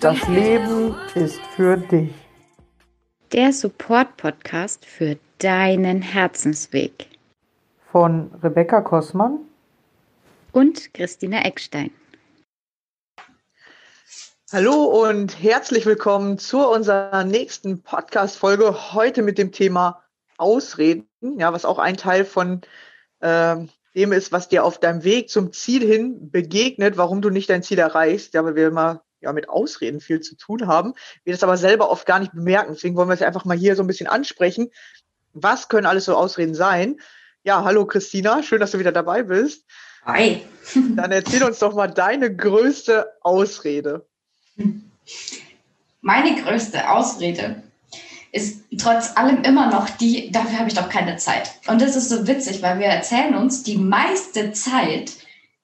Das Leben ist für dich. Der Support-Podcast für deinen Herzensweg. Von Rebecca Kossmann und Christina Eckstein. Hallo und herzlich willkommen zu unserer nächsten Podcast-Folge. Heute mit dem Thema Ausreden, ja, was auch ein Teil von äh, dem ist, was dir auf deinem Weg zum Ziel hin begegnet, warum du nicht dein Ziel erreichst. Ja, weil wir immer ja, mit Ausreden viel zu tun haben, wir das aber selber oft gar nicht bemerken. Deswegen wollen wir es einfach mal hier so ein bisschen ansprechen. Was können alles so Ausreden sein? Ja, hallo Christina, schön, dass du wieder dabei bist. Hi. Dann erzähl uns doch mal deine größte Ausrede. Meine größte Ausrede ist trotz allem immer noch die, dafür habe ich doch keine Zeit. Und das ist so witzig, weil wir erzählen uns die meiste Zeit,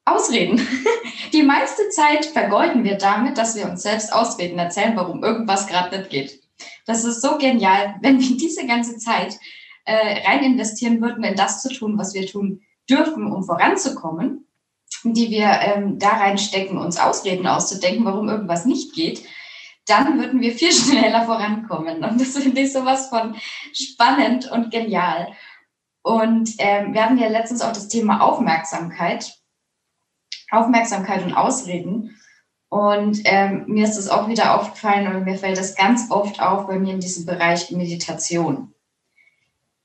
Ausreden. Die meiste Zeit vergeuden wir damit, dass wir uns selbst Ausreden erzählen, warum irgendwas gerade nicht geht. Das ist so genial, wenn wir diese ganze Zeit äh, rein investieren würden, in das zu tun, was wir tun dürfen, um voranzukommen, die wir ähm, da reinstecken, uns Ausreden auszudenken, warum irgendwas nicht geht, dann würden wir viel schneller vorankommen. Und das finde ich sowas von spannend und genial. Und ähm, wir hatten ja letztens auch das Thema Aufmerksamkeit. Aufmerksamkeit und Ausreden. Und ähm, mir ist das auch wieder aufgefallen und mir fällt das ganz oft auf bei mir in diesem Bereich Meditation.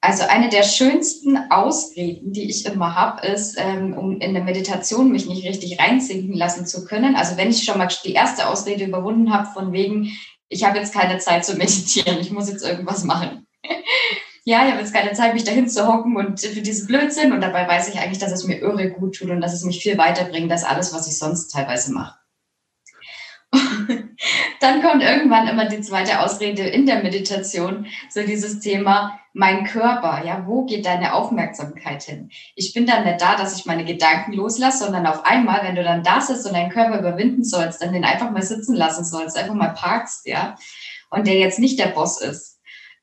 Also eine der schönsten Ausreden, die ich immer habe, ist, ähm, um in der Meditation mich nicht richtig reinsinken lassen zu können. Also wenn ich schon mal die erste Ausrede überwunden habe, von wegen, ich habe jetzt keine Zeit zu meditieren, ich muss jetzt irgendwas machen ja, ich habe jetzt keine Zeit, mich dahin zu hocken und für diesen Blödsinn. Und dabei weiß ich eigentlich, dass es mir irre gut tut und dass es mich viel weiterbringt als alles, was ich sonst teilweise mache. Dann kommt irgendwann immer die zweite Ausrede in der Meditation, so dieses Thema, mein Körper, ja, wo geht deine Aufmerksamkeit hin? Ich bin dann nicht da, dass ich meine Gedanken loslasse, sondern auf einmal, wenn du dann da sitzt und deinen Körper überwinden sollst, dann den einfach mal sitzen lassen sollst, einfach mal parkst, ja, und der jetzt nicht der Boss ist,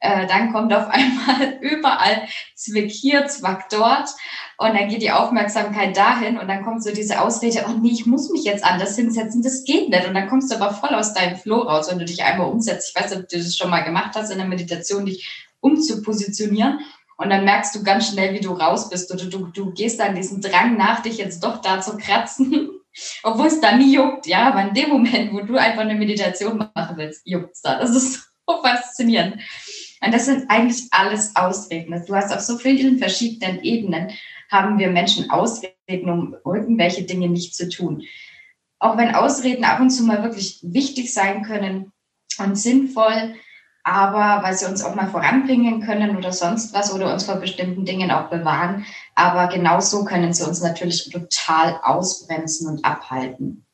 äh, dann kommt auf einmal überall Zwick hier, Zwack dort und dann geht die Aufmerksamkeit dahin und dann kommt so diese Ausrede, oh nee, ich muss mich jetzt anders hinsetzen, das geht nicht und dann kommst du aber voll aus deinem Flow raus, wenn du dich einmal umsetzt. Ich weiß nicht, ob du das schon mal gemacht hast in der Meditation, dich umzupositionieren und dann merkst du ganz schnell, wie du raus bist oder du, du gehst dann diesen Drang nach, dich jetzt doch da zu kratzen, obwohl es da nie juckt, ja, aber in dem Moment, wo du einfach eine Meditation machen willst, juckt es da. Das ist so faszinierend. Und das sind eigentlich alles Ausreden. Du hast auf so vielen verschiedenen Ebenen haben wir Menschen Ausreden, um irgendwelche Dinge nicht zu tun. Auch wenn Ausreden ab und zu mal wirklich wichtig sein können und sinnvoll, aber weil sie uns auch mal voranbringen können oder sonst was oder uns vor bestimmten Dingen auch bewahren. Aber genauso können sie uns natürlich total ausbremsen und abhalten.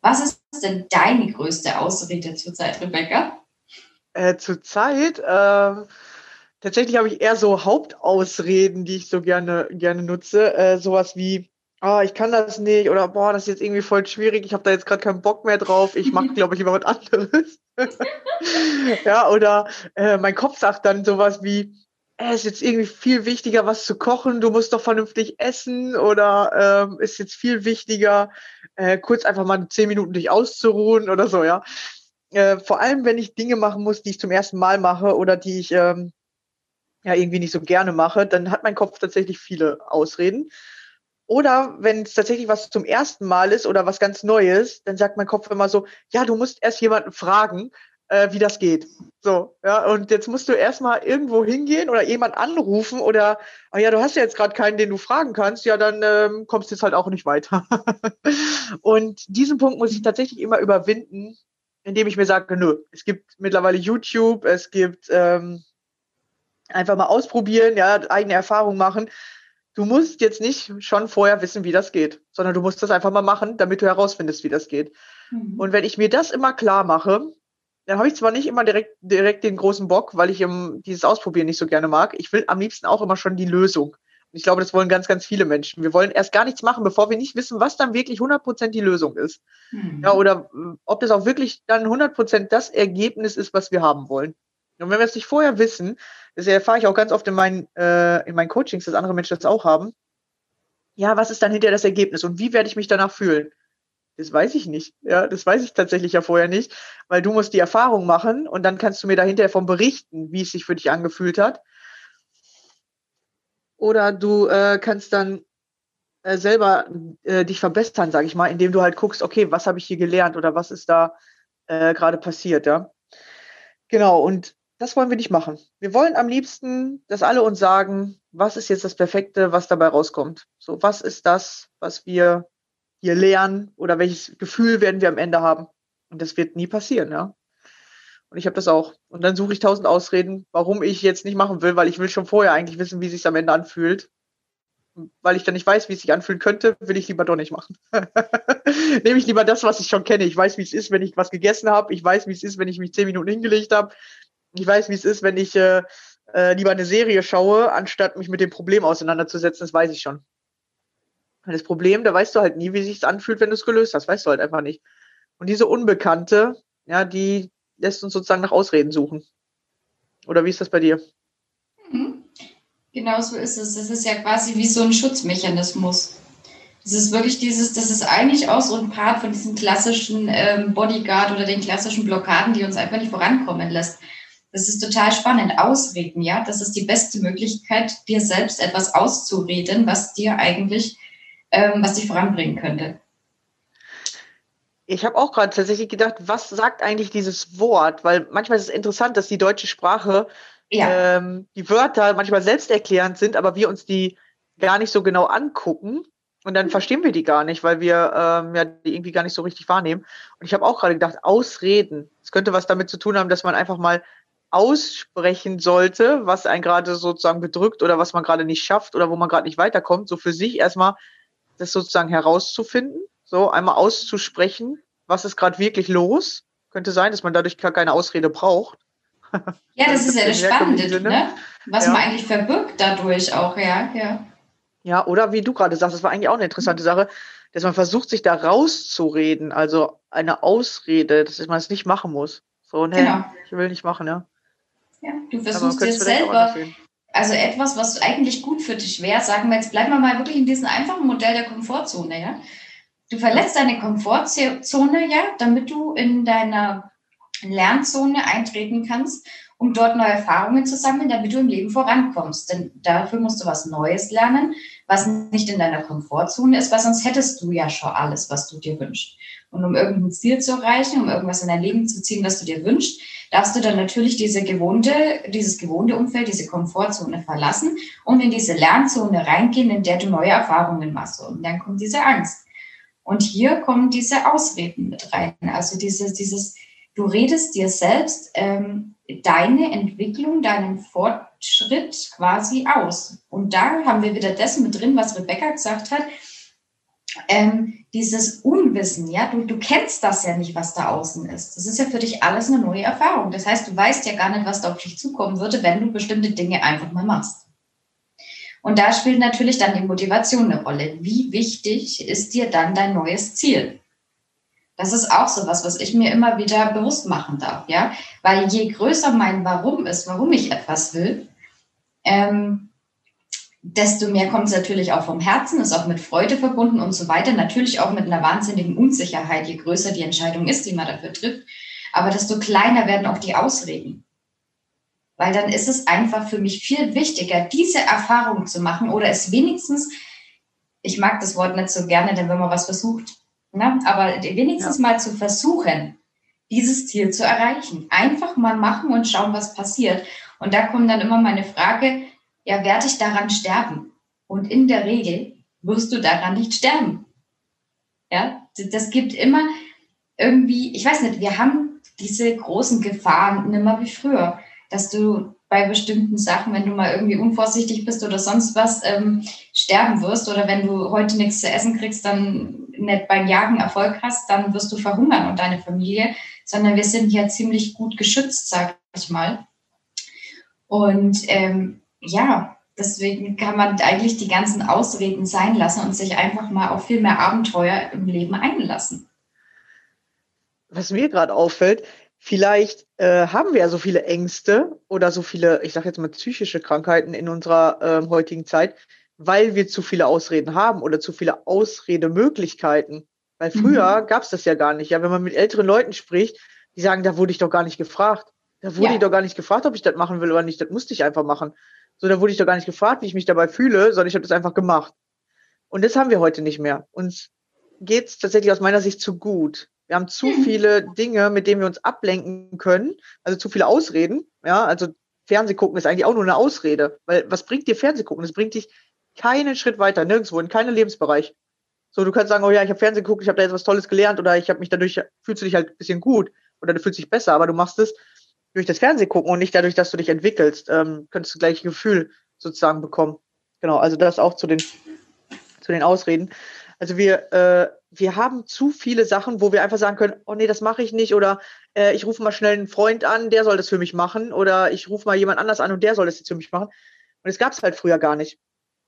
Was ist denn deine größte Ausrede zurzeit, Rebecca? Äh, Zurzeit, äh, tatsächlich habe ich eher so Hauptausreden, die ich so gerne, gerne nutze. Äh, sowas wie, ah, ich kann das nicht oder boah, das ist jetzt irgendwie voll schwierig, ich habe da jetzt gerade keinen Bock mehr drauf, ich mache, glaube ich, lieber was anderes. ja, oder äh, mein Kopf sagt dann sowas wie, äh, ist jetzt irgendwie viel wichtiger, was zu kochen, du musst doch vernünftig essen oder ähm, ist jetzt viel wichtiger, äh, kurz einfach mal zehn Minuten dich auszuruhen oder so, ja äh, vor allem, wenn ich Dinge machen muss, die ich zum ersten Mal mache oder die ich ähm, ja irgendwie nicht so gerne mache, dann hat mein Kopf tatsächlich viele Ausreden. Oder wenn es tatsächlich was zum ersten Mal ist oder was ganz Neues, dann sagt mein Kopf immer so, ja, du musst erst jemanden fragen, äh, wie das geht. So, ja, und jetzt musst du erstmal irgendwo hingehen oder jemand anrufen oder, ah ja, du hast ja jetzt gerade keinen, den du fragen kannst, ja, dann ähm, kommst du jetzt halt auch nicht weiter. und diesen Punkt muss ich tatsächlich immer überwinden, indem ich mir sage, nö, es gibt mittlerweile YouTube, es gibt ähm, einfach mal ausprobieren, ja, eigene Erfahrungen machen. Du musst jetzt nicht schon vorher wissen, wie das geht, sondern du musst das einfach mal machen, damit du herausfindest, wie das geht. Mhm. Und wenn ich mir das immer klar mache, dann habe ich zwar nicht immer direkt, direkt den großen Bock, weil ich um, dieses Ausprobieren nicht so gerne mag. Ich will am liebsten auch immer schon die Lösung. Ich glaube, das wollen ganz, ganz viele Menschen. Wir wollen erst gar nichts machen, bevor wir nicht wissen, was dann wirklich 100% die Lösung ist. Mhm. Ja, oder äh, ob das auch wirklich dann 100% das Ergebnis ist, was wir haben wollen. Und wenn wir es nicht vorher wissen, das erfahre ich auch ganz oft in meinen, äh, in meinen Coachings, dass andere Menschen das auch haben. Ja, was ist dann hinterher das Ergebnis und wie werde ich mich danach fühlen? Das weiß ich nicht. Ja, das weiß ich tatsächlich ja vorher nicht, weil du musst die Erfahrung machen und dann kannst du mir dahinter davon berichten, wie es sich für dich angefühlt hat. Oder du äh, kannst dann äh, selber äh, dich verbessern, sage ich mal, indem du halt guckst, okay, was habe ich hier gelernt oder was ist da äh, gerade passiert, ja. Genau, und das wollen wir nicht machen. Wir wollen am liebsten, dass alle uns sagen, was ist jetzt das Perfekte, was dabei rauskommt. So, was ist das, was wir hier lernen oder welches Gefühl werden wir am Ende haben? Und das wird nie passieren, ja. Und ich habe das auch. Und dann suche ich tausend Ausreden, warum ich jetzt nicht machen will, weil ich will schon vorher eigentlich wissen, wie es sich am Ende anfühlt. Weil ich dann nicht weiß, wie es sich anfühlen könnte, will ich lieber doch nicht machen. Nehme ich lieber das, was ich schon kenne. Ich weiß, wie es ist, wenn ich was gegessen habe. Ich weiß, wie es ist, wenn ich mich zehn Minuten hingelegt habe. Ich weiß, wie es ist, wenn ich äh, äh, lieber eine Serie schaue, anstatt mich mit dem Problem auseinanderzusetzen. Das weiß ich schon. Das Problem, da weißt du halt nie, wie sich anfühlt, wenn du es gelöst hast. Weißt du halt einfach nicht. Und diese Unbekannte, ja, die lässt uns sozusagen nach Ausreden suchen. Oder wie ist das bei dir? Mhm. Genau so ist es. Das ist ja quasi wie so ein Schutzmechanismus. Das ist wirklich dieses, das ist eigentlich auch so ein Part von diesem klassischen ähm, Bodyguard oder den klassischen Blockaden, die uns einfach nicht vorankommen lässt. Das ist total spannend. Ausreden, ja, das ist die beste Möglichkeit, dir selbst etwas auszureden, was dir eigentlich, ähm, was dich voranbringen könnte. Ich habe auch gerade tatsächlich gedacht, was sagt eigentlich dieses Wort? Weil manchmal ist es interessant, dass die deutsche Sprache ja. ähm, die Wörter manchmal selbsterklärend sind, aber wir uns die gar nicht so genau angucken. Und dann verstehen wir die gar nicht, weil wir ähm, ja die irgendwie gar nicht so richtig wahrnehmen. Und ich habe auch gerade gedacht, Ausreden. Es könnte was damit zu tun haben, dass man einfach mal aussprechen sollte, was einen gerade sozusagen bedrückt oder was man gerade nicht schafft oder wo man gerade nicht weiterkommt. So für sich erstmal das sozusagen herauszufinden so einmal auszusprechen, was ist gerade wirklich los. Könnte sein, dass man dadurch gar keine Ausrede braucht. Ja, das, das ist ja das Spannende, ne? was ja. man eigentlich verbirgt dadurch auch, ja, ja. Ja, oder wie du gerade sagst, das war eigentlich auch eine interessante Sache, dass man versucht, sich da rauszureden, also eine Ausrede, dass man es nicht machen muss. So, ne, genau. ich will nicht machen, ja. Ja, du versuchst dir selber, also etwas, was eigentlich gut für dich wäre, sagen wir jetzt, bleiben wir mal wirklich in diesem einfachen Modell der Komfortzone, ja. Du verlässt deine Komfortzone, ja, damit du in deiner Lernzone eintreten kannst, um dort neue Erfahrungen zu sammeln, damit du im Leben vorankommst. Denn dafür musst du was Neues lernen, was nicht in deiner Komfortzone ist, weil sonst hättest du ja schon alles, was du dir wünschst. Und um irgendein Ziel zu erreichen, um irgendwas in dein Leben zu ziehen, was du dir wünschst, darfst du dann natürlich diese gewohnte, dieses gewohnte Umfeld, diese Komfortzone verlassen und in diese Lernzone reingehen, in der du neue Erfahrungen machst. Und dann kommt diese Angst. Und hier kommen diese Ausreden mit rein. Also dieses, dieses du redest dir selbst ähm, deine Entwicklung, deinen Fortschritt quasi aus. Und da haben wir wieder das mit drin, was Rebecca gesagt hat. Ähm, dieses Unwissen, ja, du, du kennst das ja nicht, was da außen ist. Das ist ja für dich alles eine neue Erfahrung. Das heißt, du weißt ja gar nicht, was da auf dich zukommen würde, wenn du bestimmte Dinge einfach mal machst. Und da spielt natürlich dann die Motivation eine Rolle. Wie wichtig ist dir dann dein neues Ziel? Das ist auch so was, was ich mir immer wieder bewusst machen darf, ja. Weil je größer mein Warum ist, warum ich etwas will, ähm, desto mehr kommt es natürlich auch vom Herzen, ist auch mit Freude verbunden und so weiter. Natürlich auch mit einer wahnsinnigen Unsicherheit, je größer die Entscheidung ist, die man dafür trifft. Aber desto kleiner werden auch die Ausreden weil dann ist es einfach für mich viel wichtiger, diese Erfahrung zu machen oder es wenigstens, ich mag das Wort nicht so gerne, denn wenn man was versucht, ne, aber wenigstens ja. mal zu versuchen, dieses Ziel zu erreichen. Einfach mal machen und schauen, was passiert. Und da kommt dann immer meine Frage, ja, werde ich daran sterben? Und in der Regel wirst du daran nicht sterben. Ja, das gibt immer irgendwie, ich weiß nicht, wir haben diese großen Gefahren nicht mehr wie früher dass du bei bestimmten Sachen, wenn du mal irgendwie unvorsichtig bist oder sonst was, ähm, sterben wirst. Oder wenn du heute nichts zu essen kriegst, dann nicht beim Jagen Erfolg hast, dann wirst du verhungern und deine Familie. Sondern wir sind ja ziemlich gut geschützt, sag ich mal. Und ähm, ja, deswegen kann man eigentlich die ganzen Ausreden sein lassen und sich einfach mal auf viel mehr Abenteuer im Leben einlassen. Was mir gerade auffällt, Vielleicht äh, haben wir ja so viele Ängste oder so viele, ich sage jetzt mal psychische Krankheiten in unserer äh, heutigen Zeit, weil wir zu viele Ausreden haben oder zu viele Ausredemöglichkeiten. Weil früher mhm. gab es das ja gar nicht. Ja, wenn man mit älteren Leuten spricht, die sagen, da wurde ich doch gar nicht gefragt. Da wurde ja. ich doch gar nicht gefragt, ob ich das machen will oder nicht. Das musste ich einfach machen. So, da wurde ich doch gar nicht gefragt, wie ich mich dabei fühle, sondern ich habe das einfach gemacht. Und das haben wir heute nicht mehr. Uns geht's tatsächlich aus meiner Sicht zu gut. Wir haben zu viele Dinge, mit denen wir uns ablenken können, also zu viele Ausreden. Ja, also Fernseh gucken ist eigentlich auch nur eine Ausrede. Weil was bringt dir Fernseh gucken? Das bringt dich keinen Schritt weiter, nirgendwo, in keinem Lebensbereich. So, du kannst sagen, oh ja, ich habe Fernsehen geguckt, ich habe da jetzt was Tolles gelernt oder ich habe mich dadurch, fühlst du dich halt ein bisschen gut oder du fühlst dich besser, aber du machst es durch das Fernsehen gucken und nicht dadurch, dass du dich entwickelst, ähm, könntest du gleich ein Gefühl sozusagen bekommen. Genau, also das auch zu den, zu den Ausreden. Also wir, äh, wir haben zu viele Sachen, wo wir einfach sagen können, oh nee, das mache ich nicht oder äh, ich rufe mal schnell einen Freund an, der soll das für mich machen oder ich rufe mal jemand anders an und der soll das jetzt für mich machen. Und es gab es halt früher gar nicht.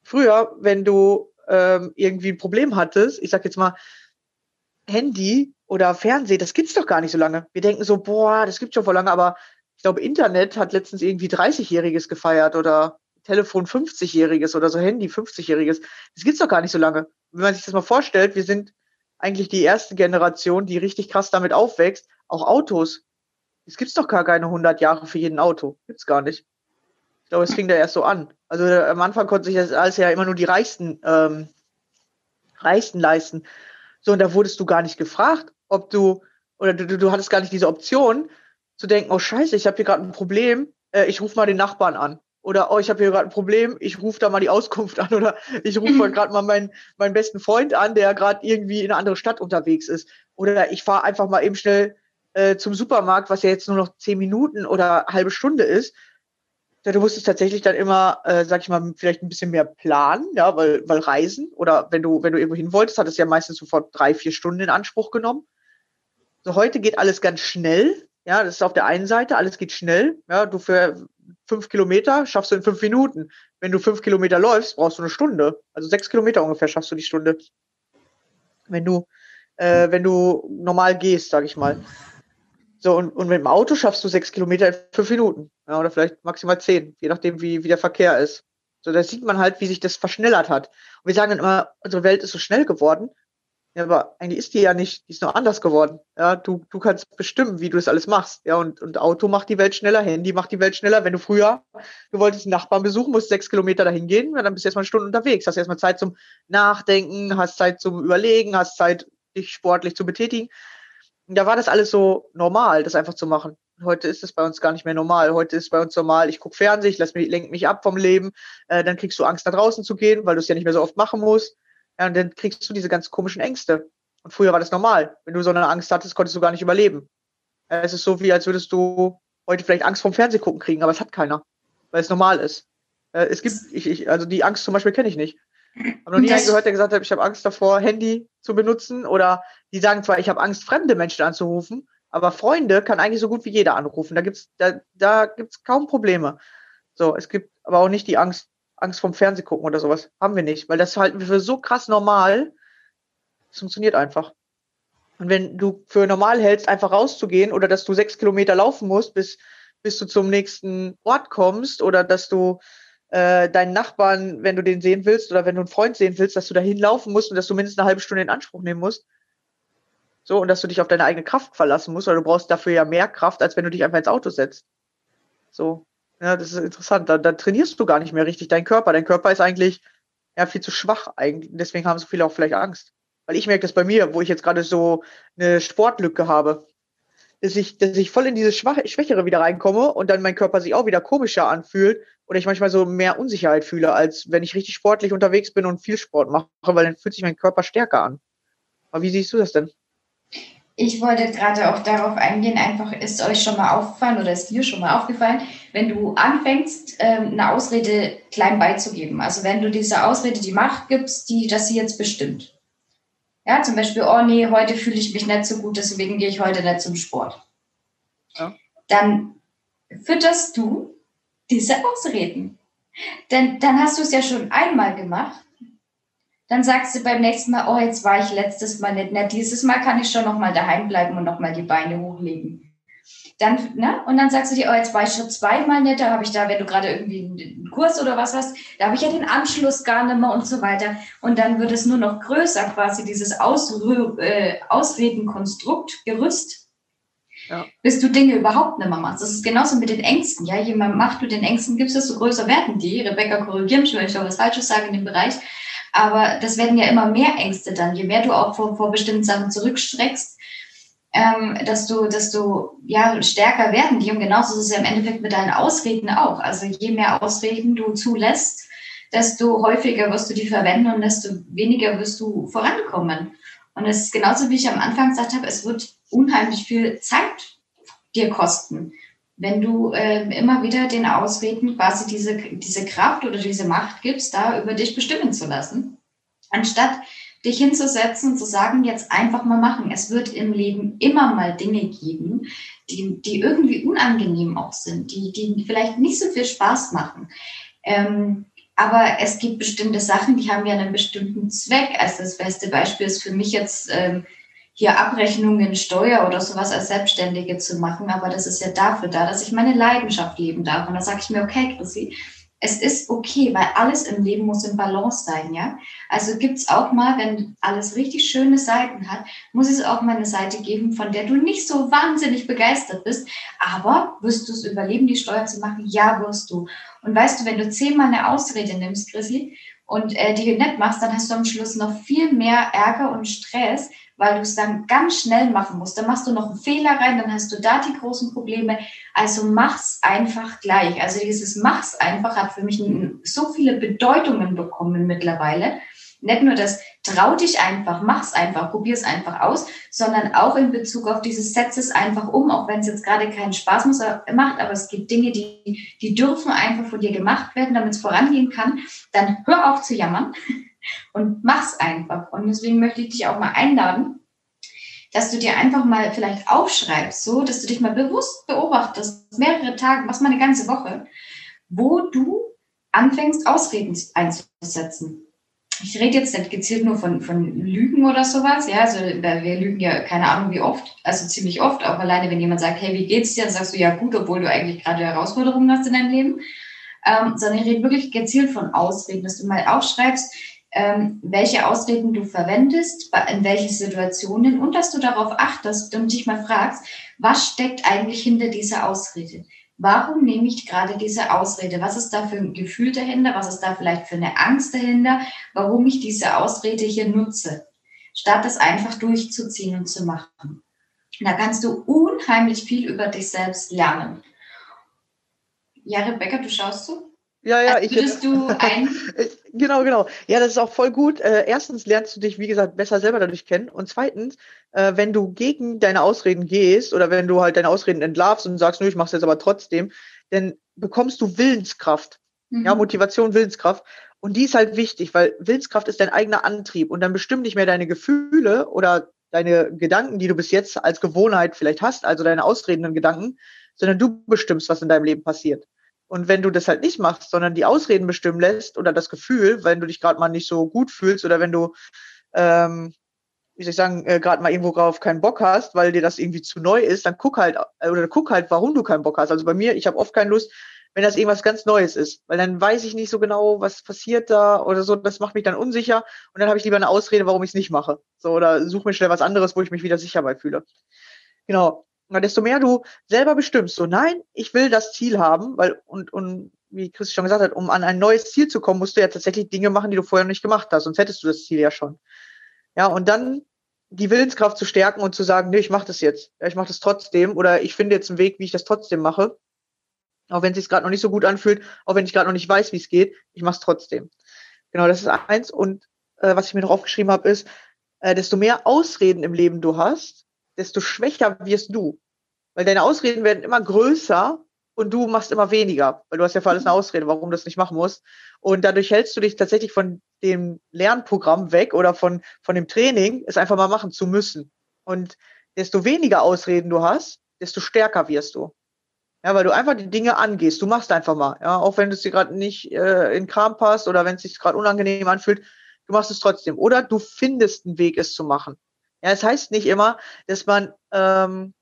Früher, wenn du ähm, irgendwie ein Problem hattest, ich sag jetzt mal, Handy oder Fernsehen, das gibt's doch gar nicht so lange. Wir denken so, boah, das gibt's schon vor lange, aber ich glaube, Internet hat letztens irgendwie 30-Jähriges gefeiert oder Telefon 50-Jähriges oder so Handy 50-Jähriges. Das gibt's doch gar nicht so lange. Wenn man sich das mal vorstellt, wir sind eigentlich die erste Generation, die richtig krass damit aufwächst. Auch Autos. Es gibt's doch gar keine 100 Jahre für jeden Auto. Gibt's gar nicht. Ich glaube, es fing da erst so an. Also am Anfang konnte sich das alles ja immer nur die Reichsten, ähm, Reichsten leisten. So, und da wurdest du gar nicht gefragt, ob du, oder du, du hattest gar nicht diese Option zu denken, oh scheiße, ich habe hier gerade ein Problem, äh, ich rufe mal den Nachbarn an. Oder oh, ich habe hier gerade ein Problem, ich rufe da mal die Auskunft an oder ich rufe mal gerade mal meinen, meinen besten Freund an, der gerade irgendwie in eine andere Stadt unterwegs ist. Oder ich fahre einfach mal eben schnell äh, zum Supermarkt, was ja jetzt nur noch zehn Minuten oder halbe Stunde ist ja, du musstest tatsächlich dann immer, äh, sag ich mal, vielleicht ein bisschen mehr planen, ja, weil, weil Reisen oder wenn du, wenn du irgendwo hin wolltest, hat es ja meistens sofort drei, vier Stunden in Anspruch genommen. So heute geht alles ganz schnell, ja, das ist auf der einen Seite, alles geht schnell, ja, du für fünf Kilometer schaffst du in fünf Minuten. Wenn du fünf Kilometer läufst, brauchst du eine Stunde. Also sechs Kilometer ungefähr schaffst du die Stunde. Wenn du, äh, wenn du normal gehst, sag ich mal. So, und, und mit dem Auto schaffst du sechs Kilometer in fünf Minuten. Ja, oder vielleicht maximal zehn, je nachdem, wie, wie der Verkehr ist. So, da sieht man halt, wie sich das verschnellert hat. Und wir sagen dann immer, unsere Welt ist so schnell geworden. Ja, aber eigentlich ist die ja nicht, die ist nur anders geworden. Ja, du, du kannst bestimmen, wie du das alles machst. Ja, und, und Auto macht die Welt schneller, Handy macht die Welt schneller. Wenn du früher, du wolltest einen Nachbarn besuchen, musst sechs Kilometer dahin gehen, dann bist du erstmal eine Stunde unterwegs. Hast erstmal Zeit zum Nachdenken, hast Zeit zum Überlegen, hast Zeit, dich sportlich zu betätigen da war das alles so normal, das einfach zu machen. Heute ist es bei uns gar nicht mehr normal. Heute ist bei uns normal, ich gucke Fernsehen, ich lass mich, lenk mich ab vom Leben, äh, dann kriegst du Angst, nach draußen zu gehen, weil du es ja nicht mehr so oft machen musst. Ja, und dann kriegst du diese ganz komischen Ängste. Und früher war das normal. Wenn du so eine Angst hattest, konntest du gar nicht überleben. Es ist so, wie als würdest du heute vielleicht Angst vom Fernsehen gucken kriegen, aber es hat keiner, weil es normal ist. Äh, es gibt, ich, ich, also die Angst zum Beispiel kenne ich nicht. Habe noch nie einen gehört, der gesagt hat, ich habe Angst davor, Handy zu benutzen. Oder die sagen zwar, ich habe Angst, fremde Menschen anzurufen, aber Freunde kann eigentlich so gut wie jeder anrufen. Da gibt's da, da gibt's kaum Probleme. So, es gibt aber auch nicht die Angst, Angst vom Fernseh gucken oder sowas. Haben wir nicht, weil das halten wir für so krass normal. Es funktioniert einfach. Und wenn du für normal hältst, einfach rauszugehen oder dass du sechs Kilometer laufen musst, bis, bis du zum nächsten Ort kommst oder dass du äh, deinen Nachbarn, wenn du den sehen willst oder wenn du einen Freund sehen willst, dass du dahin laufen musst und dass du mindestens eine halbe Stunde in Anspruch nehmen musst. So, und dass du dich auf deine eigene Kraft verlassen musst, weil du brauchst dafür ja mehr Kraft, als wenn du dich einfach ins Auto setzt. So, ja, das ist interessant. Da, da trainierst du gar nicht mehr richtig deinen Körper. Dein Körper ist eigentlich ja viel zu schwach eigentlich. Deswegen haben so viele auch vielleicht Angst. Weil ich merke das bei mir, wo ich jetzt gerade so eine Sportlücke habe, dass ich, dass ich voll in diese Schwach Schwächere wieder reinkomme und dann mein Körper sich auch wieder komischer anfühlt oder ich manchmal so mehr Unsicherheit fühle, als wenn ich richtig sportlich unterwegs bin und viel Sport mache, weil dann fühlt sich mein Körper stärker an. Aber wie siehst du das denn? Ich wollte gerade auch darauf eingehen, einfach ist euch schon mal aufgefallen oder ist dir schon mal aufgefallen, wenn du anfängst, ähm, eine Ausrede klein beizugeben. Also wenn du dieser Ausrede die Macht gibst, die, dass sie jetzt bestimmt. Ja, zum Beispiel, oh nee, heute fühle ich mich nicht so gut, deswegen gehe ich heute nicht zum Sport. Ja. Dann fütterst du diese Ausreden. Denn dann hast du es ja schon einmal gemacht. Dann sagst du beim nächsten Mal, oh, jetzt war ich letztes Mal nicht nett. Dieses Mal kann ich schon noch mal daheim bleiben und noch mal die Beine hochlegen. dann, ne? Und dann sagst du dir, oh, jetzt war ich schon zweimal netter, habe ich da, wenn du gerade irgendwie einen Kurs oder was hast, da habe ich ja den Anschluss gar nicht mehr und so weiter. Und dann wird es nur noch größer, quasi dieses Ausrü äh, Ausredenkonstrukt, Gerüst, ja. bis du Dinge überhaupt nicht mehr machst. Das ist genauso mit den Ängsten. Ja, je mehr Macht du den Ängsten gibst, desto größer werden die. Rebecca, korrigiere mich, wenn ich da was Falsches sage in dem Bereich. Aber das werden ja immer mehr Ängste dann. Je mehr du auch vor, vor bestimmten Sachen zurückstreckst, ähm, dass du, dass du ja stärker werden die. Und genauso ist es ja im Endeffekt mit deinen Ausreden auch. Also je mehr Ausreden du zulässt, desto häufiger wirst du die verwenden und desto weniger wirst du vorankommen. Und es ist genauso, wie ich am Anfang gesagt habe, es wird unheimlich viel Zeit dir kosten, wenn du äh, immer wieder den Ausreden quasi diese, diese Kraft oder diese Macht gibst, da über dich bestimmen zu lassen, anstatt dich hinzusetzen und zu sagen, jetzt einfach mal machen. Es wird im Leben immer mal Dinge geben, die, die irgendwie unangenehm auch sind, die, die vielleicht nicht so viel Spaß machen. Ähm, aber es gibt bestimmte Sachen, die haben ja einen bestimmten Zweck. Also das beste Beispiel ist für mich jetzt ähm, hier Abrechnungen, Steuer oder sowas als Selbstständige zu machen. Aber das ist ja dafür da, dass ich meine Leidenschaft leben darf. Und da sage ich mir, okay, Chrissy, es ist okay, weil alles im Leben muss in Balance sein, ja. Also gibt's auch mal, wenn alles richtig schöne Seiten hat, muss es auch mal eine Seite geben, von der du nicht so wahnsinnig begeistert bist. Aber wirst du es überleben, die Steuer zu machen? Ja, wirst du. Und weißt du, wenn du zehnmal eine Ausrede nimmst, Chrissy, und äh, die nicht machst, dann hast du am Schluss noch viel mehr Ärger und Stress, weil du es dann ganz schnell machen musst. Dann machst du noch einen Fehler rein, dann hast du da die großen Probleme. Also mach's einfach gleich. Also dieses mach's einfach hat für mich so viele Bedeutungen bekommen mittlerweile. Nicht nur das trau dich einfach, mach's einfach, probier's einfach aus, sondern auch in Bezug auf dieses Setz es einfach um, auch wenn es jetzt gerade keinen Spaß macht, aber es gibt Dinge, die, die dürfen einfach von dir gemacht werden, damit es vorangehen kann. Dann hör auf zu jammern und mach's einfach. Und deswegen möchte ich dich auch mal einladen, dass du dir einfach mal vielleicht aufschreibst, so, dass du dich mal bewusst beobachtest, mehrere Tage, was mal eine ganze Woche, wo du anfängst, Ausreden einzusetzen. Ich rede jetzt nicht gezielt nur von, von Lügen oder sowas, ja, also wir lügen ja keine Ahnung wie oft, also ziemlich oft, auch alleine, wenn jemand sagt, hey, wie geht's dir, dann sagst du ja gut, obwohl du eigentlich gerade Herausforderungen hast in deinem Leben, ähm, sondern ich rede wirklich gezielt von Ausreden, dass du mal aufschreibst, ähm, welche Ausreden du verwendest, in welchen Situationen und dass du darauf achtest und dich mal fragst, was steckt eigentlich hinter dieser Ausrede? Warum nehme ich gerade diese Ausrede? Was ist da für ein Gefühl dahinter? Was ist da vielleicht für eine Angst dahinter? Warum ich diese Ausrede hier nutze? Statt das einfach durchzuziehen und zu machen. Da kannst du unheimlich viel über dich selbst lernen. Ja, Rebecca, du schaust so? Ja, ja, also ich. Würdest du ein. genau, genau. Ja, das ist auch voll gut. Äh, erstens lernst du dich, wie gesagt, besser selber dadurch kennen. Und zweitens, äh, wenn du gegen deine Ausreden gehst oder wenn du halt deine Ausreden entlarvst und sagst, nö, ich mach's jetzt aber trotzdem, dann bekommst du Willenskraft. Mhm. Ja, Motivation, Willenskraft. Und die ist halt wichtig, weil Willenskraft ist dein eigener Antrieb und dann bestimmt nicht mehr deine Gefühle oder deine Gedanken, die du bis jetzt als Gewohnheit vielleicht hast, also deine ausredenden Gedanken, sondern du bestimmst, was in deinem Leben passiert. Und wenn du das halt nicht machst, sondern die Ausreden bestimmen lässt oder das Gefühl, wenn du dich gerade mal nicht so gut fühlst oder wenn du, ähm, wie soll ich sagen, äh, gerade mal irgendwo drauf keinen Bock hast, weil dir das irgendwie zu neu ist, dann guck halt äh, oder guck halt, warum du keinen Bock hast. Also bei mir, ich habe oft keine Lust, wenn das irgendwas ganz Neues ist, weil dann weiß ich nicht so genau, was passiert da oder so. Das macht mich dann unsicher und dann habe ich lieber eine Ausrede, warum ich es nicht mache. So oder suche mir schnell was anderes, wo ich mich wieder sicher bei fühle. Genau desto mehr du selber bestimmst, so nein, ich will das Ziel haben, weil und, und wie Chris schon gesagt hat, um an ein neues Ziel zu kommen, musst du ja tatsächlich Dinge machen, die du vorher noch nicht gemacht hast, sonst hättest du das Ziel ja schon. Ja, und dann die Willenskraft zu stärken und zu sagen, nee, ich mache das jetzt, ich mache das trotzdem oder ich finde jetzt einen Weg, wie ich das trotzdem mache, auch wenn es sich gerade noch nicht so gut anfühlt, auch wenn ich gerade noch nicht weiß, wie es geht, ich mache es trotzdem. Genau, das ist eins. Und äh, was ich mir noch aufgeschrieben habe, ist, äh, desto mehr Ausreden im Leben du hast, desto schwächer wirst du. Weil deine Ausreden werden immer größer und du machst immer weniger, weil du hast ja für alles eine Ausrede, warum du das nicht machen musst. Und dadurch hältst du dich tatsächlich von dem Lernprogramm weg oder von, von dem Training, es einfach mal machen zu müssen. Und desto weniger Ausreden du hast, desto stärker wirst du. Ja, weil du einfach die Dinge angehst. Du machst einfach mal. Ja, auch wenn es dir gerade nicht äh, in Kram passt oder wenn es sich gerade unangenehm anfühlt, du machst es trotzdem. Oder du findest einen Weg, es zu machen. Ja, es heißt nicht immer, dass man ähm,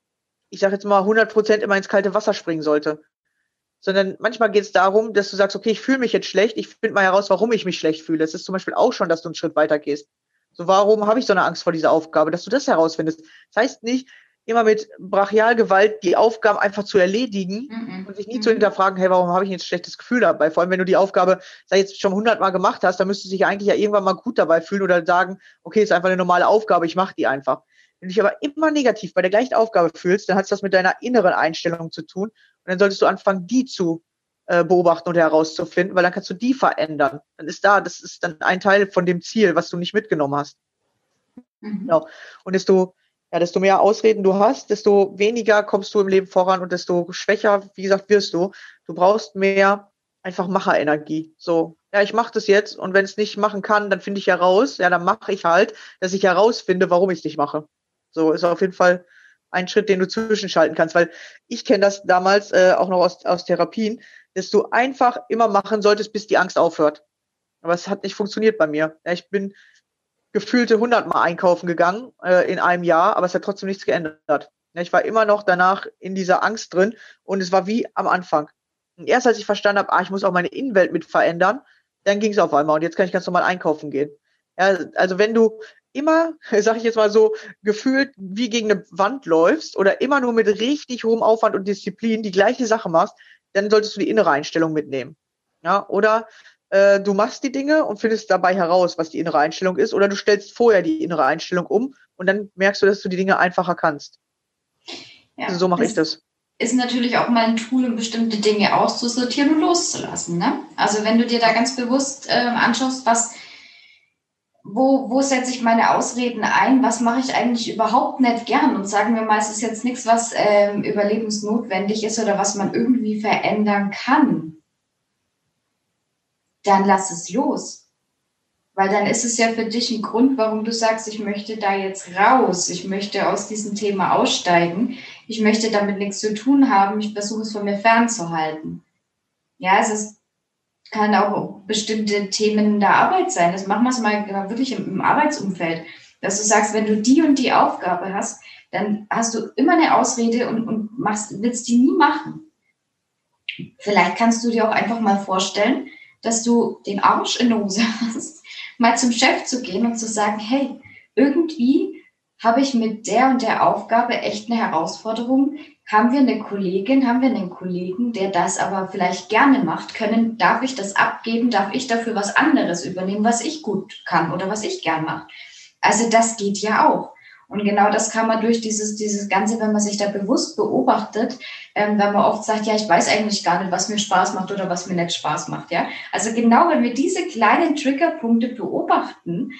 ich sage jetzt mal, 100 Prozent immer ins kalte Wasser springen sollte. Sondern manchmal geht es darum, dass du sagst, okay, ich fühle mich jetzt schlecht, ich finde mal heraus, warum ich mich schlecht fühle. Es ist zum Beispiel auch schon, dass du einen Schritt weiter gehst. So, warum habe ich so eine Angst vor dieser Aufgabe, dass du das herausfindest? Das heißt nicht, immer mit Brachialgewalt die Aufgaben einfach zu erledigen mhm. und sich nie mhm. zu hinterfragen, hey, warum habe ich jetzt ein schlechtes Gefühl dabei? Vor allem, wenn du die Aufgabe, sei jetzt schon hundertmal gemacht hast, dann müsstest du dich eigentlich ja irgendwann mal gut dabei fühlen oder sagen, okay, ist einfach eine normale Aufgabe, ich mache die einfach. Wenn du dich aber immer negativ bei der gleichen Aufgabe fühlst, dann hat es das mit deiner inneren Einstellung zu tun und dann solltest du anfangen, die zu äh, beobachten und herauszufinden, weil dann kannst du die verändern. Dann ist da, das ist dann ein Teil von dem Ziel, was du nicht mitgenommen hast. Mhm. Genau. Und desto ja, desto mehr Ausreden du hast, desto weniger kommst du im Leben voran und desto schwächer, wie gesagt, wirst du. Du brauchst mehr einfach Macherenergie. So, ja, ich mache das jetzt und wenn es nicht machen kann, dann finde ich heraus, ja, dann mache ich halt, dass ich herausfinde, warum ich es nicht mache. So ist auf jeden Fall ein Schritt, den du zwischenschalten kannst, weil ich kenne das damals äh, auch noch aus, aus Therapien, dass du einfach immer machen solltest, bis die Angst aufhört. Aber es hat nicht funktioniert bei mir. Ja, ich bin gefühlte hundertmal einkaufen gegangen äh, in einem Jahr, aber es hat trotzdem nichts geändert. Ja, ich war immer noch danach in dieser Angst drin und es war wie am Anfang. Und erst als ich verstanden habe, ah, ich muss auch meine Innenwelt mit verändern, dann ging es auf einmal und jetzt kann ich ganz normal einkaufen gehen. Ja, also wenn du immer, sag ich jetzt mal so, gefühlt wie gegen eine Wand läufst oder immer nur mit richtig hohem Aufwand und Disziplin die gleiche Sache machst, dann solltest du die innere Einstellung mitnehmen. Ja, oder äh, du machst die Dinge und findest dabei heraus, was die innere Einstellung ist, oder du stellst vorher die innere Einstellung um und dann merkst du, dass du die Dinge einfacher kannst. Ja, also so mache ich das. Ist natürlich auch mal ein Tool, um bestimmte Dinge auszusortieren und loszulassen. Ne? Also wenn du dir da ganz bewusst äh, anschaust, was wo, wo setze ich meine Ausreden ein? Was mache ich eigentlich überhaupt nicht gern? Und sagen wir mal, es ist jetzt nichts, was ähm, überlebensnotwendig ist oder was man irgendwie verändern kann dann lass es los. Weil dann ist es ja für dich ein Grund, warum du sagst, ich möchte da jetzt raus, ich möchte aus diesem Thema aussteigen, ich möchte damit nichts zu tun haben, ich versuche es von mir fernzuhalten. Ja, es ist, kann auch bestimmte Themen der Arbeit sein. Das machen wir es mal wirklich im, im Arbeitsumfeld, dass du sagst, wenn du die und die Aufgabe hast, dann hast du immer eine Ausrede und, und machst, willst die nie machen. Vielleicht kannst du dir auch einfach mal vorstellen, dass du den Arsch in der Hose hast, mal zum Chef zu gehen und zu sagen, hey, irgendwie habe ich mit der und der Aufgabe echt eine Herausforderung. Haben wir eine Kollegin, haben wir einen Kollegen, der das aber vielleicht gerne macht? Können, darf ich das abgeben? Darf ich dafür was anderes übernehmen, was ich gut kann oder was ich gern mache? Also das geht ja auch. Und genau das kann man durch dieses, dieses Ganze, wenn man sich da bewusst beobachtet, ähm, wenn man oft sagt, ja, ich weiß eigentlich gar nicht, was mir Spaß macht oder was mir nicht Spaß macht, ja. Also genau, wenn wir diese kleinen Triggerpunkte beobachten,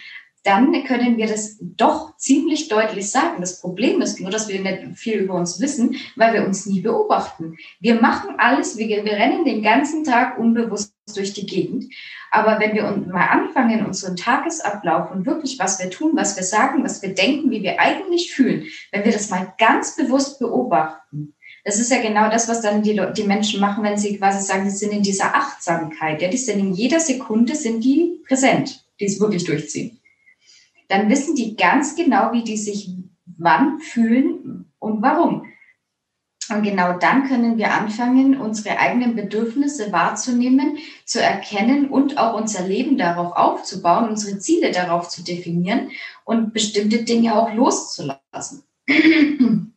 dann können wir das doch ziemlich deutlich sagen. Das Problem ist nur, dass wir nicht viel über uns wissen, weil wir uns nie beobachten. Wir machen alles, wir, wir rennen den ganzen Tag unbewusst durch die Gegend. Aber wenn wir mal anfangen, unseren Tagesablauf und wirklich, was wir tun, was wir sagen, was wir denken, wie wir eigentlich fühlen, wenn wir das mal ganz bewusst beobachten, das ist ja genau das, was dann die, die Menschen machen, wenn sie quasi sagen, sie sind in dieser Achtsamkeit. Ja, die sind in jeder Sekunde, sind die präsent, die es wirklich durchziehen. Dann wissen die ganz genau, wie die sich wann fühlen und warum. Und genau dann können wir anfangen, unsere eigenen Bedürfnisse wahrzunehmen, zu erkennen und auch unser Leben darauf aufzubauen, unsere Ziele darauf zu definieren und bestimmte Dinge auch loszulassen.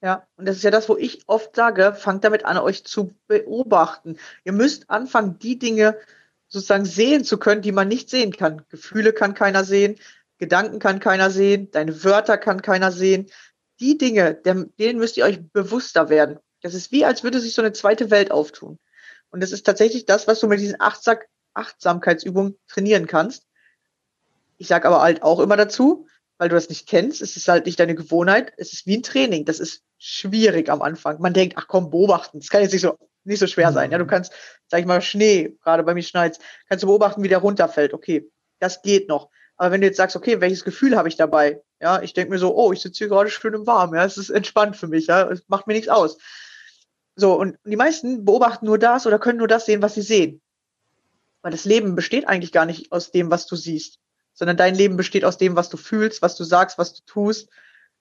Ja, und das ist ja das, wo ich oft sage, fangt damit an, euch zu beobachten. Ihr müsst anfangen, die Dinge sozusagen sehen zu können, die man nicht sehen kann. Gefühle kann keiner sehen, Gedanken kann keiner sehen, deine Wörter kann keiner sehen die Dinge, denen müsst ihr euch bewusster werden. Das ist wie, als würde sich so eine zweite Welt auftun. Und das ist tatsächlich das, was du mit diesen Achtsamkeitsübungen trainieren kannst. Ich sage aber halt auch immer dazu, weil du das nicht kennst, es ist halt nicht deine Gewohnheit, es ist wie ein Training. Das ist schwierig am Anfang. Man denkt, ach komm, beobachten, das kann jetzt nicht so, nicht so schwer sein. Ja, du kannst, sag ich mal, Schnee, gerade bei mir schneit's, kannst du beobachten, wie der runterfällt. Okay, das geht noch. Aber wenn du jetzt sagst, okay, welches Gefühl habe ich dabei? Ja, ich denke mir so, oh, ich sitze hier gerade schön im Warm, ja, es ist entspannt für mich, ja, es macht mir nichts aus. So, und die meisten beobachten nur das oder können nur das sehen, was sie sehen. Weil das Leben besteht eigentlich gar nicht aus dem, was du siehst, sondern dein Leben besteht aus dem, was du fühlst, was du sagst, was du tust.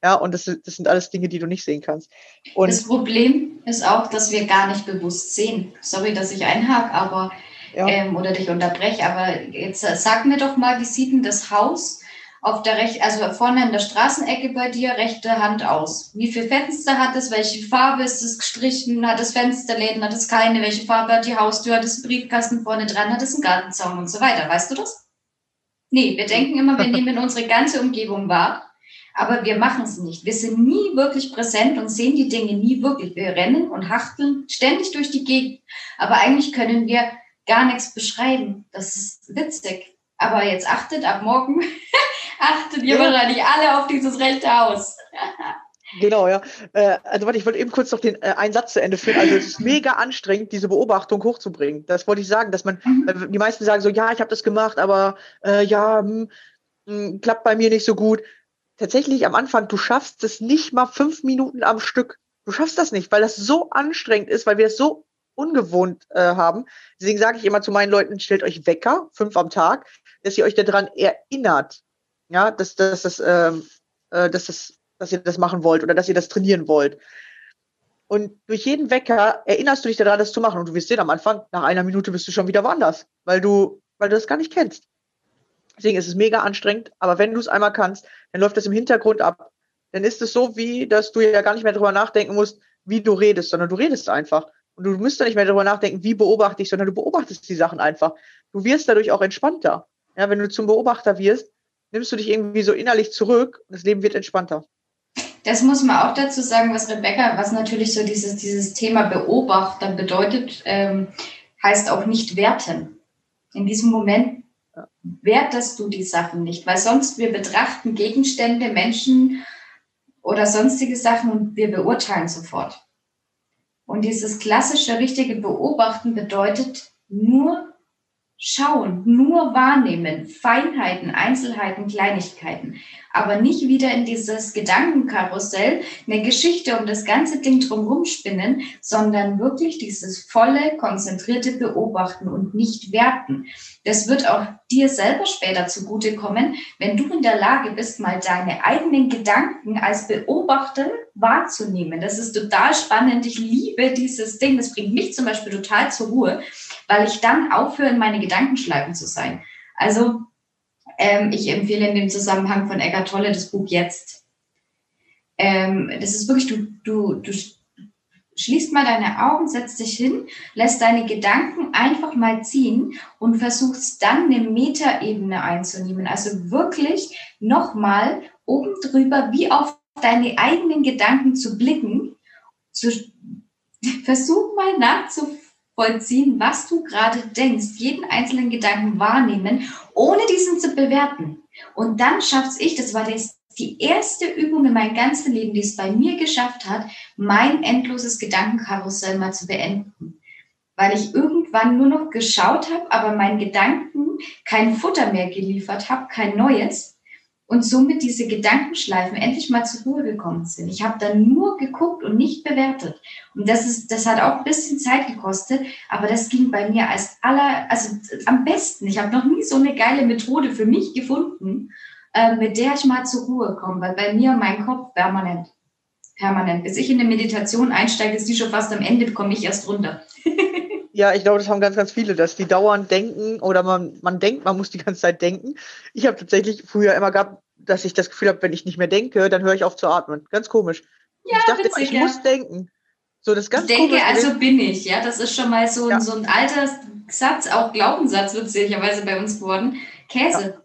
Ja, und das, das sind alles Dinge, die du nicht sehen kannst. Und das Problem ist auch, dass wir gar nicht bewusst sehen. Sorry, dass ich einhake, aber ja. ähm, oder dich unterbreche, aber jetzt sag mir doch mal, wie sieht denn das Haus auf der rechten, also vorne in der Straßenecke bei dir, rechte Hand aus? Wie viele Fenster hat es? Welche Farbe ist es gestrichen? Hat es Fensterläden? Hat es keine? Welche Farbe hat die Haustür? Hat es einen Briefkasten vorne dran? Hat es einen Gartenzaun und so weiter? Weißt du das? Nee, wir denken immer, wir nehmen unsere ganze Umgebung wahr aber wir machen es nicht. Wir sind nie wirklich präsent und sehen die Dinge nie wirklich. Wir rennen und hachteln ständig durch die Gegend, aber eigentlich können wir gar nichts beschreiben. Das ist witzig. Aber jetzt achtet ab morgen, achtet ihr ja. wahrscheinlich alle auf dieses rechte Haus. Genau, ja. Äh, also warte, ich wollte eben kurz noch den äh, einen Satz zu Ende führen. Also es ist mega anstrengend, diese Beobachtung hochzubringen. Das wollte ich sagen, dass man, mhm. die meisten sagen so, ja, ich habe das gemacht, aber äh, ja, hm, hm, klappt bei mir nicht so gut tatsächlich am Anfang, du schaffst es nicht mal fünf Minuten am Stück. Du schaffst das nicht, weil das so anstrengend ist, weil wir es so ungewohnt äh, haben. Deswegen sage ich immer zu meinen Leuten, stellt euch Wecker, fünf am Tag, dass ihr euch daran erinnert, ja, dass, dass, dass, ähm, äh, dass, das, dass ihr das machen wollt oder dass ihr das trainieren wollt. Und durch jeden Wecker erinnerst du dich daran, das zu machen. Und du wirst sehen, am Anfang, nach einer Minute bist du schon wieder woanders, weil du, weil du das gar nicht kennst. Deswegen ist es mega anstrengend, aber wenn du es einmal kannst, dann läuft das im Hintergrund ab. Dann ist es so, wie, dass du ja gar nicht mehr darüber nachdenken musst, wie du redest, sondern du redest einfach. Und du musst da nicht mehr darüber nachdenken, wie beobachte ich, sondern du beobachtest die Sachen einfach. Du wirst dadurch auch entspannter. Ja, wenn du zum Beobachter wirst, nimmst du dich irgendwie so innerlich zurück und das Leben wird entspannter. Das muss man auch dazu sagen, was Rebecca, was natürlich so dieses, dieses Thema Beobachter bedeutet, ähm, heißt auch nicht werten. In diesem Moment wertest du die Sachen nicht, weil sonst wir betrachten Gegenstände, Menschen oder sonstige Sachen und wir beurteilen sofort. Und dieses klassische, richtige Beobachten bedeutet nur schauen, nur wahrnehmen, Feinheiten, Einzelheiten, Kleinigkeiten, aber nicht wieder in dieses Gedankenkarussell eine Geschichte um das ganze Ding drumherum spinnen, sondern wirklich dieses volle, konzentrierte Beobachten und nicht werten. Das wird auch dir selber später zugutekommen, wenn du in der Lage bist, mal deine eigenen Gedanken als Beobachter wahrzunehmen. Das ist total spannend. Ich liebe dieses Ding. Das bringt mich zum Beispiel total zur Ruhe weil ich dann aufhöre, in meine Gedankenschleifen zu sein. Also ähm, ich empfehle in dem Zusammenhang von Eckart Tolle das Buch Jetzt. Ähm, das ist wirklich, du, du, du schließt mal deine Augen, setzt dich hin, lässt deine Gedanken einfach mal ziehen und versuchst dann eine Metaebene einzunehmen. Also wirklich nochmal oben drüber, wie auf deine eigenen Gedanken zu blicken. Zu, versuch mal nachzufühlen vollziehen, was du gerade denkst, jeden einzelnen Gedanken wahrnehmen, ohne diesen zu bewerten. Und dann schaff's ich, das war das, die erste Übung in meinem ganzen Leben, die es bei mir geschafft hat, mein endloses Gedankenkarussell mal zu beenden. Weil ich irgendwann nur noch geschaut habe, aber meinen Gedanken kein Futter mehr geliefert habe, kein neues und somit diese Gedankenschleifen endlich mal zur Ruhe gekommen sind. Ich habe dann nur geguckt und nicht bewertet. Und das ist, das hat auch ein bisschen Zeit gekostet, aber das ging bei mir als aller, also am besten. Ich habe noch nie so eine geile Methode für mich gefunden, äh, mit der ich mal zur Ruhe komme, weil bei mir mein Kopf permanent, permanent. Bis ich in eine Meditation einsteige, ist die schon fast am Ende, komme ich erst runter. Ja, ich glaube, das haben ganz, ganz viele, dass die dauernd denken oder man, man denkt, man muss die ganze Zeit denken. Ich habe tatsächlich früher immer gehabt, dass ich das Gefühl habe, wenn ich nicht mehr denke, dann höre ich auf zu atmen. Ganz komisch. Ja, ich dachte, witzig, ich ja. muss denken. So, das ganz ich denke, also bin ich. Ja, das ist schon mal so, ja. so ein alter Satz, auch Glaubenssatz witzigerweise bei uns geworden. Käse.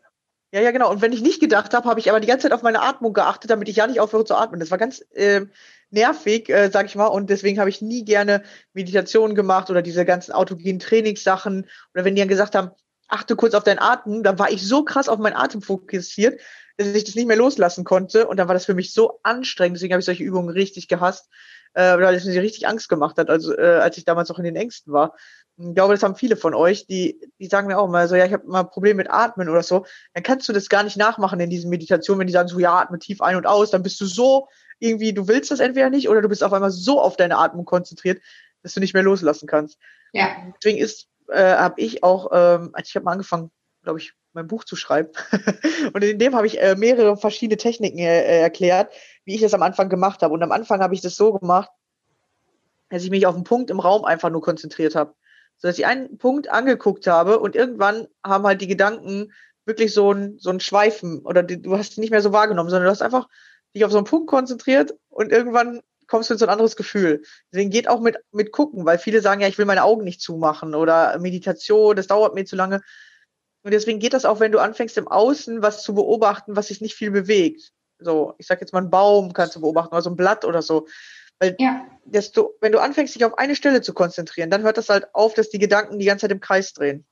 Ja. ja, genau. Und wenn ich nicht gedacht habe, habe ich aber die ganze Zeit auf meine Atmung geachtet, damit ich ja nicht aufhöre zu atmen. Das war ganz äh, nervig, äh, sag ich mal. Und deswegen habe ich nie gerne Meditationen gemacht oder diese ganzen autogenen Trainingssachen. Oder wenn die dann gesagt haben, achte kurz auf deinen Atem, dann war ich so krass auf meinen Atem fokussiert, dass ich das nicht mehr loslassen konnte. Und dann war das für mich so anstrengend. Deswegen habe ich solche Übungen richtig gehasst, äh, weil es mir richtig Angst gemacht hat, also äh, als ich damals auch in den Ängsten war. Ich glaube, das haben viele von euch, die, die sagen mir auch mal so, ja, ich habe mal ein Problem mit Atmen oder so. Dann kannst du das gar nicht nachmachen in diesen Meditationen, wenn die sagen so, ja, atme tief ein und aus, dann bist du so irgendwie, du willst das entweder nicht oder du bist auf einmal so auf deine Atmung konzentriert, dass du nicht mehr loslassen kannst. Ja. Deswegen ist, äh, habe ich auch, ähm, als ich habe mal angefangen, glaube ich, mein Buch zu schreiben. und in dem habe ich äh, mehrere verschiedene Techniken äh, erklärt, wie ich das am Anfang gemacht habe. Und am Anfang habe ich das so gemacht, dass ich mich auf einen Punkt im Raum einfach nur konzentriert habe. So dass ich einen Punkt angeguckt habe und irgendwann haben halt die Gedanken wirklich so ein, so ein Schweifen oder die, du hast die nicht mehr so wahrgenommen, sondern du hast einfach dich auf so einen Punkt konzentriert und irgendwann kommst du in so ein anderes Gefühl. Deswegen geht auch mit, mit gucken, weil viele sagen ja, ich will meine Augen nicht zumachen oder Meditation, das dauert mir zu lange. Und deswegen geht das auch, wenn du anfängst im Außen was zu beobachten, was sich nicht viel bewegt. So, ich sag jetzt mal einen Baum kannst du beobachten oder so ein Blatt oder so. Weil ja. desto, wenn du anfängst, dich auf eine Stelle zu konzentrieren, dann hört das halt auf, dass die Gedanken die ganze Zeit im Kreis drehen.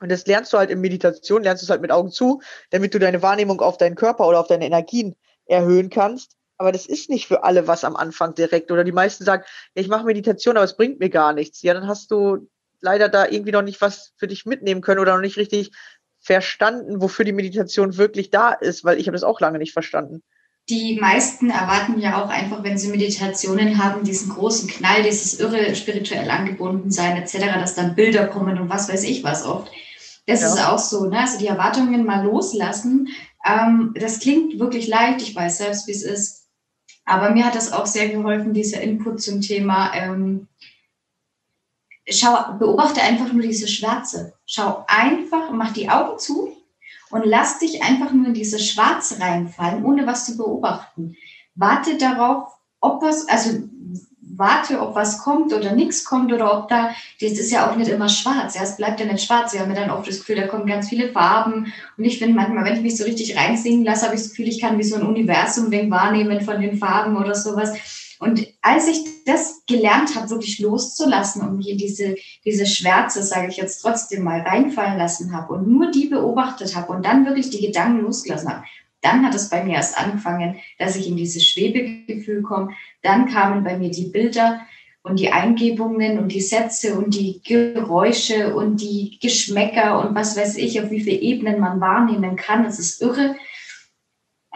Und das lernst du halt in Meditation, lernst du es halt mit Augen zu, damit du deine Wahrnehmung auf deinen Körper oder auf deine Energien erhöhen kannst. Aber das ist nicht für alle was am Anfang direkt. Oder die meisten sagen, ja, ich mache Meditation, aber es bringt mir gar nichts. Ja, dann hast du leider da irgendwie noch nicht was für dich mitnehmen können oder noch nicht richtig verstanden, wofür die Meditation wirklich da ist, weil ich habe das auch lange nicht verstanden. Die meisten erwarten ja auch einfach, wenn sie Meditationen haben, diesen großen Knall, dieses irre spirituell angebunden sein etc., dass dann Bilder kommen und was weiß ich was oft. Das ja. ist auch so, ne? Also die Erwartungen mal loslassen. Ähm, das klingt wirklich leicht, ich weiß selbst, wie es ist. Aber mir hat das auch sehr geholfen, dieser Input zum Thema ähm, schau, beobachte einfach nur diese Schwärze. Schau einfach, mach die Augen zu und lass dich einfach nur in diese Schwarze reinfallen, ohne was zu beobachten. Warte darauf, ob was, also warte, ob was kommt oder nichts kommt oder ob da, das ist ja auch nicht immer schwarz, ja, es bleibt ja nicht schwarz. Wir haben ja dann auch das Gefühl, da kommen ganz viele Farben. Und ich finde manchmal, wenn ich mich so richtig reinsingen lasse, habe ich das Gefühl, ich kann wie so ein Universum wahrnehmen von den Farben oder sowas. Und als ich das gelernt habe, wirklich loszulassen und mich in diese, diese Schwärze, sage ich jetzt trotzdem mal, reinfallen lassen habe und nur die beobachtet habe und dann wirklich die Gedanken losgelassen habe, dann hat es bei mir erst angefangen, dass ich in dieses Schwebegefühl komme. Dann kamen bei mir die Bilder und die Eingebungen und die Sätze und die Geräusche und die Geschmäcker und was weiß ich, auf wie viele Ebenen man wahrnehmen kann. Es ist irre.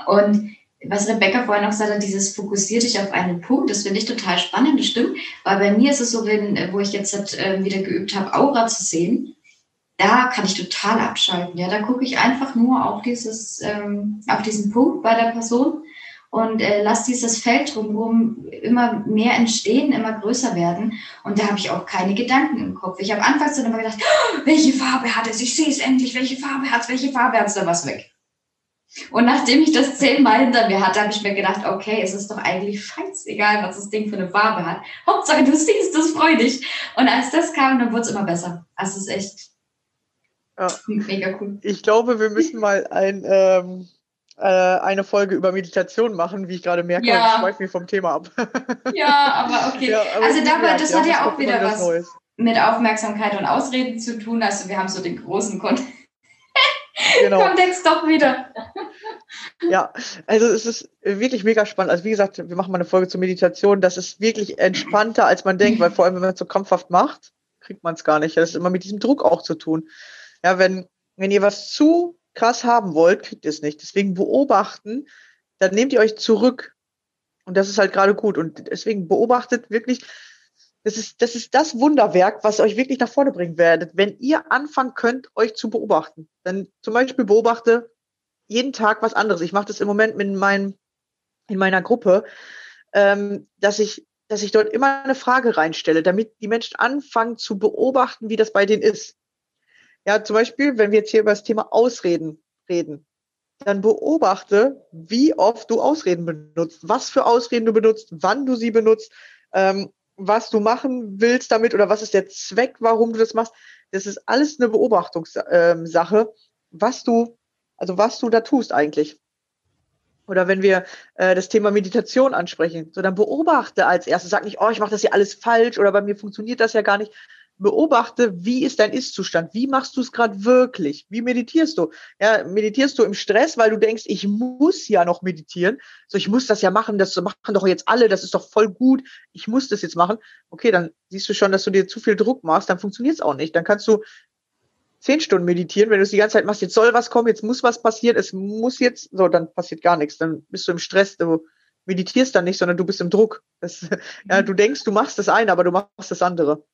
Und was Rebecca vorhin gesagt hat, dieses fokussier dich auf einen Punkt, das finde ich total spannend, das stimmt. Weil bei mir ist es so, wenn, wo ich jetzt halt, äh, wieder geübt habe, Aura zu sehen, da kann ich total abschalten. Ja, da gucke ich einfach nur auf dieses, ähm, auf diesen Punkt bei der Person und äh, lass dieses Feld drumherum immer mehr entstehen, immer größer werden. Und da habe ich auch keine Gedanken im Kopf. Ich habe anfangs dann immer gedacht, oh, welche Farbe hat es? Ich sehe es endlich. Welche Farbe hat es? Welche Farbe hat es? Da was weg. Und nachdem ich das zehnmal hinter mir hatte, habe ich mir gedacht, okay, es ist doch eigentlich scheißegal, was das Ding für eine Farbe hat. Hauptsache, du siehst es freudig. Und als das kam, dann wurde es immer besser. Also es ist echt ja. mega cool. Ich glaube, wir müssen mal ein, ähm, äh, eine Folge über Meditation machen, wie ich gerade merke, ja. ich schweife mich vom Thema ab. ja, aber okay. Ja, aber also dabei, das hat ja auch wieder was Neues. mit Aufmerksamkeit und Ausreden zu tun. Also wir haben so den großen Kontext genau. kommt jetzt doch wieder. ja, also es ist wirklich mega spannend. Also wie gesagt, wir machen mal eine Folge zur Meditation. Das ist wirklich entspannter, als man denkt, weil vor allem, wenn man es so krampfhaft macht, kriegt man es gar nicht. Das ist immer mit diesem Druck auch zu tun. Ja, wenn, wenn ihr was zu krass haben wollt, kriegt ihr es nicht. Deswegen beobachten, dann nehmt ihr euch zurück. Und das ist halt gerade gut. Und deswegen beobachtet wirklich, das ist, das ist das Wunderwerk, was euch wirklich nach vorne bringen werdet, wenn ihr anfangen könnt, euch zu beobachten. Dann zum Beispiel beobachte jeden Tag was anderes. Ich mache das im Moment mit meinem, in meiner Gruppe, ähm, dass ich, dass ich dort immer eine Frage reinstelle, damit die Menschen anfangen zu beobachten, wie das bei denen ist. Ja, zum Beispiel, wenn wir jetzt hier über das Thema Ausreden reden, dann beobachte, wie oft du Ausreden benutzt, was für Ausreden du benutzt, wann du sie benutzt. Ähm, was du machen willst damit oder was ist der Zweck, warum du das machst. Das ist alles eine Beobachtungssache, was du, also was du da tust eigentlich. Oder wenn wir äh, das Thema Meditation ansprechen, so dann beobachte als erstes, sag nicht, oh, ich mache das hier alles falsch oder bei mir funktioniert das ja gar nicht, beobachte, wie ist dein Ist-Zustand? Wie machst du es gerade wirklich? Wie meditierst du? Ja, meditierst du im Stress, weil du denkst, ich muss ja noch meditieren. So, ich muss das ja machen, das machen doch jetzt alle, das ist doch voll gut, ich muss das jetzt machen. Okay, dann siehst du schon, dass du dir zu viel Druck machst, dann funktioniert es auch nicht. Dann kannst du zehn Stunden meditieren, wenn du es die ganze Zeit machst, jetzt soll was kommen, jetzt muss was passieren, es muss jetzt, so, dann passiert gar nichts. Dann bist du im Stress, du meditierst dann nicht, sondern du bist im Druck. Das, ja, du denkst, du machst das eine, aber du machst das andere.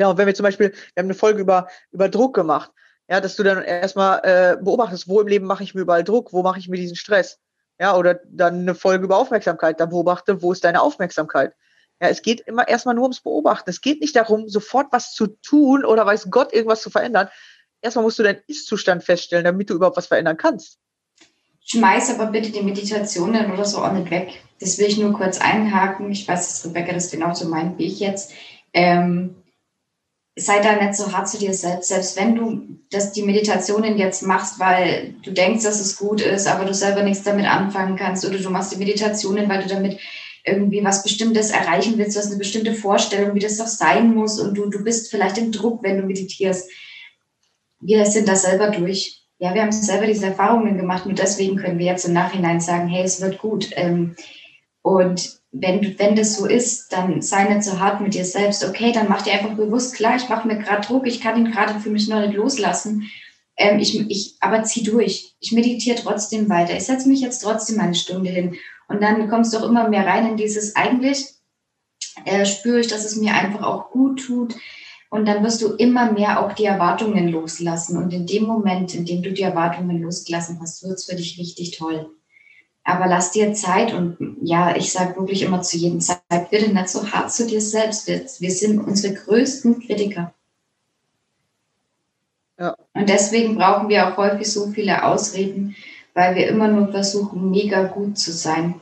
Ja, und wenn wir zum Beispiel, wir haben eine Folge über, über Druck gemacht. Ja, dass du dann erstmal äh, beobachtest, wo im Leben mache ich mir überall Druck, wo mache ich mir diesen Stress. Ja, oder dann eine Folge über Aufmerksamkeit, dann beobachte, wo ist deine Aufmerksamkeit. Ja, es geht immer erstmal nur ums Beobachten. Es geht nicht darum, sofort was zu tun oder weiß Gott irgendwas zu verändern. Erstmal musst du deinen Ist-Zustand feststellen, damit du überhaupt was verändern kannst. Schmeiß aber bitte die Meditationen oder so auch nicht weg. Das will ich nur kurz einhaken. Ich weiß, dass Rebecca das genauso meint wie ich jetzt. Ähm, sei da nicht so hart zu dir selbst. Selbst wenn du das, die Meditationen jetzt machst, weil du denkst, dass es gut ist, aber du selber nichts damit anfangen kannst oder du machst die Meditationen, weil du damit irgendwie was Bestimmtes erreichen willst, du hast eine bestimmte Vorstellung, wie das doch sein muss und du, du bist vielleicht im Druck, wenn du meditierst. Wir sind da selber durch. Ja, wir haben selber diese Erfahrungen gemacht und deswegen können wir jetzt im Nachhinein sagen, hey, es wird gut. Ähm, und wenn, wenn das so ist, dann sei nicht so hart mit dir selbst. Okay, dann mach dir einfach bewusst klar, ich mache mir gerade Druck, ich kann ihn gerade für mich noch nicht loslassen. Ähm, ich, ich, aber zieh durch. Ich meditiere trotzdem weiter. Ich setze mich jetzt trotzdem eine Stunde hin. Und dann kommst du auch immer mehr rein in dieses, eigentlich äh, spüre ich, dass es mir einfach auch gut tut. Und dann wirst du immer mehr auch die Erwartungen loslassen. Und in dem Moment, in dem du die Erwartungen losgelassen hast, wird es für dich richtig toll. Aber lass dir Zeit und ja, ich sage wirklich immer zu jedem Zeit, bitte nicht so hart zu dir selbst. Wir, wir sind unsere größten Kritiker. Ja. Und deswegen brauchen wir auch häufig so viele Ausreden, weil wir immer nur versuchen, mega gut zu sein.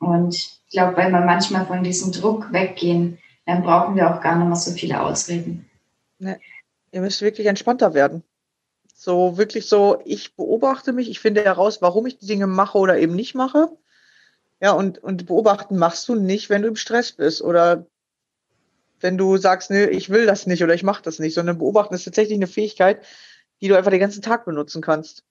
Und ich glaube, wenn wir manchmal von diesem Druck weggehen, dann brauchen wir auch gar nicht mehr so viele Ausreden. Nee. Ihr müsst wirklich entspannter werden. So wirklich so, ich beobachte mich, ich finde heraus, warum ich die Dinge mache oder eben nicht mache. Ja, und, und beobachten machst du nicht, wenn du im Stress bist oder wenn du sagst, nee, ich will das nicht oder ich mache das nicht, sondern beobachten ist tatsächlich eine Fähigkeit, die du einfach den ganzen Tag benutzen kannst.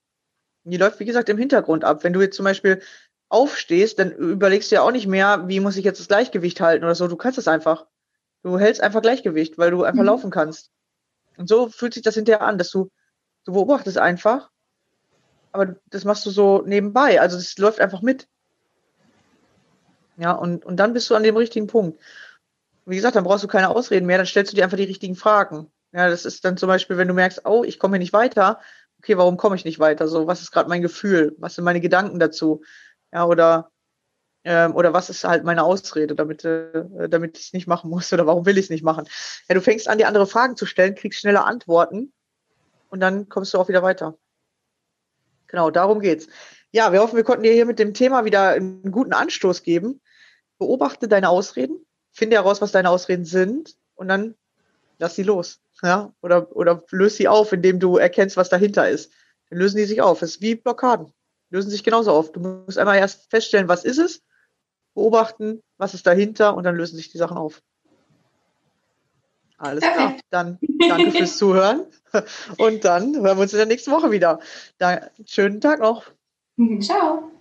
Und die läuft, wie gesagt, im Hintergrund ab. Wenn du jetzt zum Beispiel aufstehst, dann überlegst du ja auch nicht mehr, wie muss ich jetzt das Gleichgewicht halten oder so. Du kannst es einfach. Du hältst einfach Gleichgewicht, weil du einfach mhm. laufen kannst. Und so fühlt sich das hinterher an, dass du Du beobachtest einfach, aber das machst du so nebenbei. Also das läuft einfach mit. Ja, und, und dann bist du an dem richtigen Punkt. Wie gesagt, dann brauchst du keine Ausreden mehr, dann stellst du dir einfach die richtigen Fragen. Ja, das ist dann zum Beispiel, wenn du merkst, oh, ich komme hier nicht weiter, okay, warum komme ich nicht weiter? So, was ist gerade mein Gefühl? Was sind meine Gedanken dazu? Ja, oder, ähm, oder was ist halt meine Ausrede, damit, äh, damit ich es nicht machen muss oder warum will ich es nicht machen? Ja, du fängst an, dir andere Fragen zu stellen, kriegst schneller Antworten und dann kommst du auch wieder weiter. Genau, darum geht's. Ja, wir hoffen, wir konnten dir hier mit dem Thema wieder einen guten Anstoß geben. Beobachte deine Ausreden, finde heraus, was deine Ausreden sind und dann lass sie los. Ja, oder, oder löse sie auf, indem du erkennst, was dahinter ist. Dann lösen die sich auf. Es ist wie Blockaden. Lösen sich genauso auf. Du musst einmal erst feststellen, was ist es, beobachten, was ist dahinter und dann lösen sich die Sachen auf. Alles klar. Dann danke fürs Zuhören. Und dann hören wir uns in der nächsten Woche wieder. Da, schönen Tag noch. Ciao.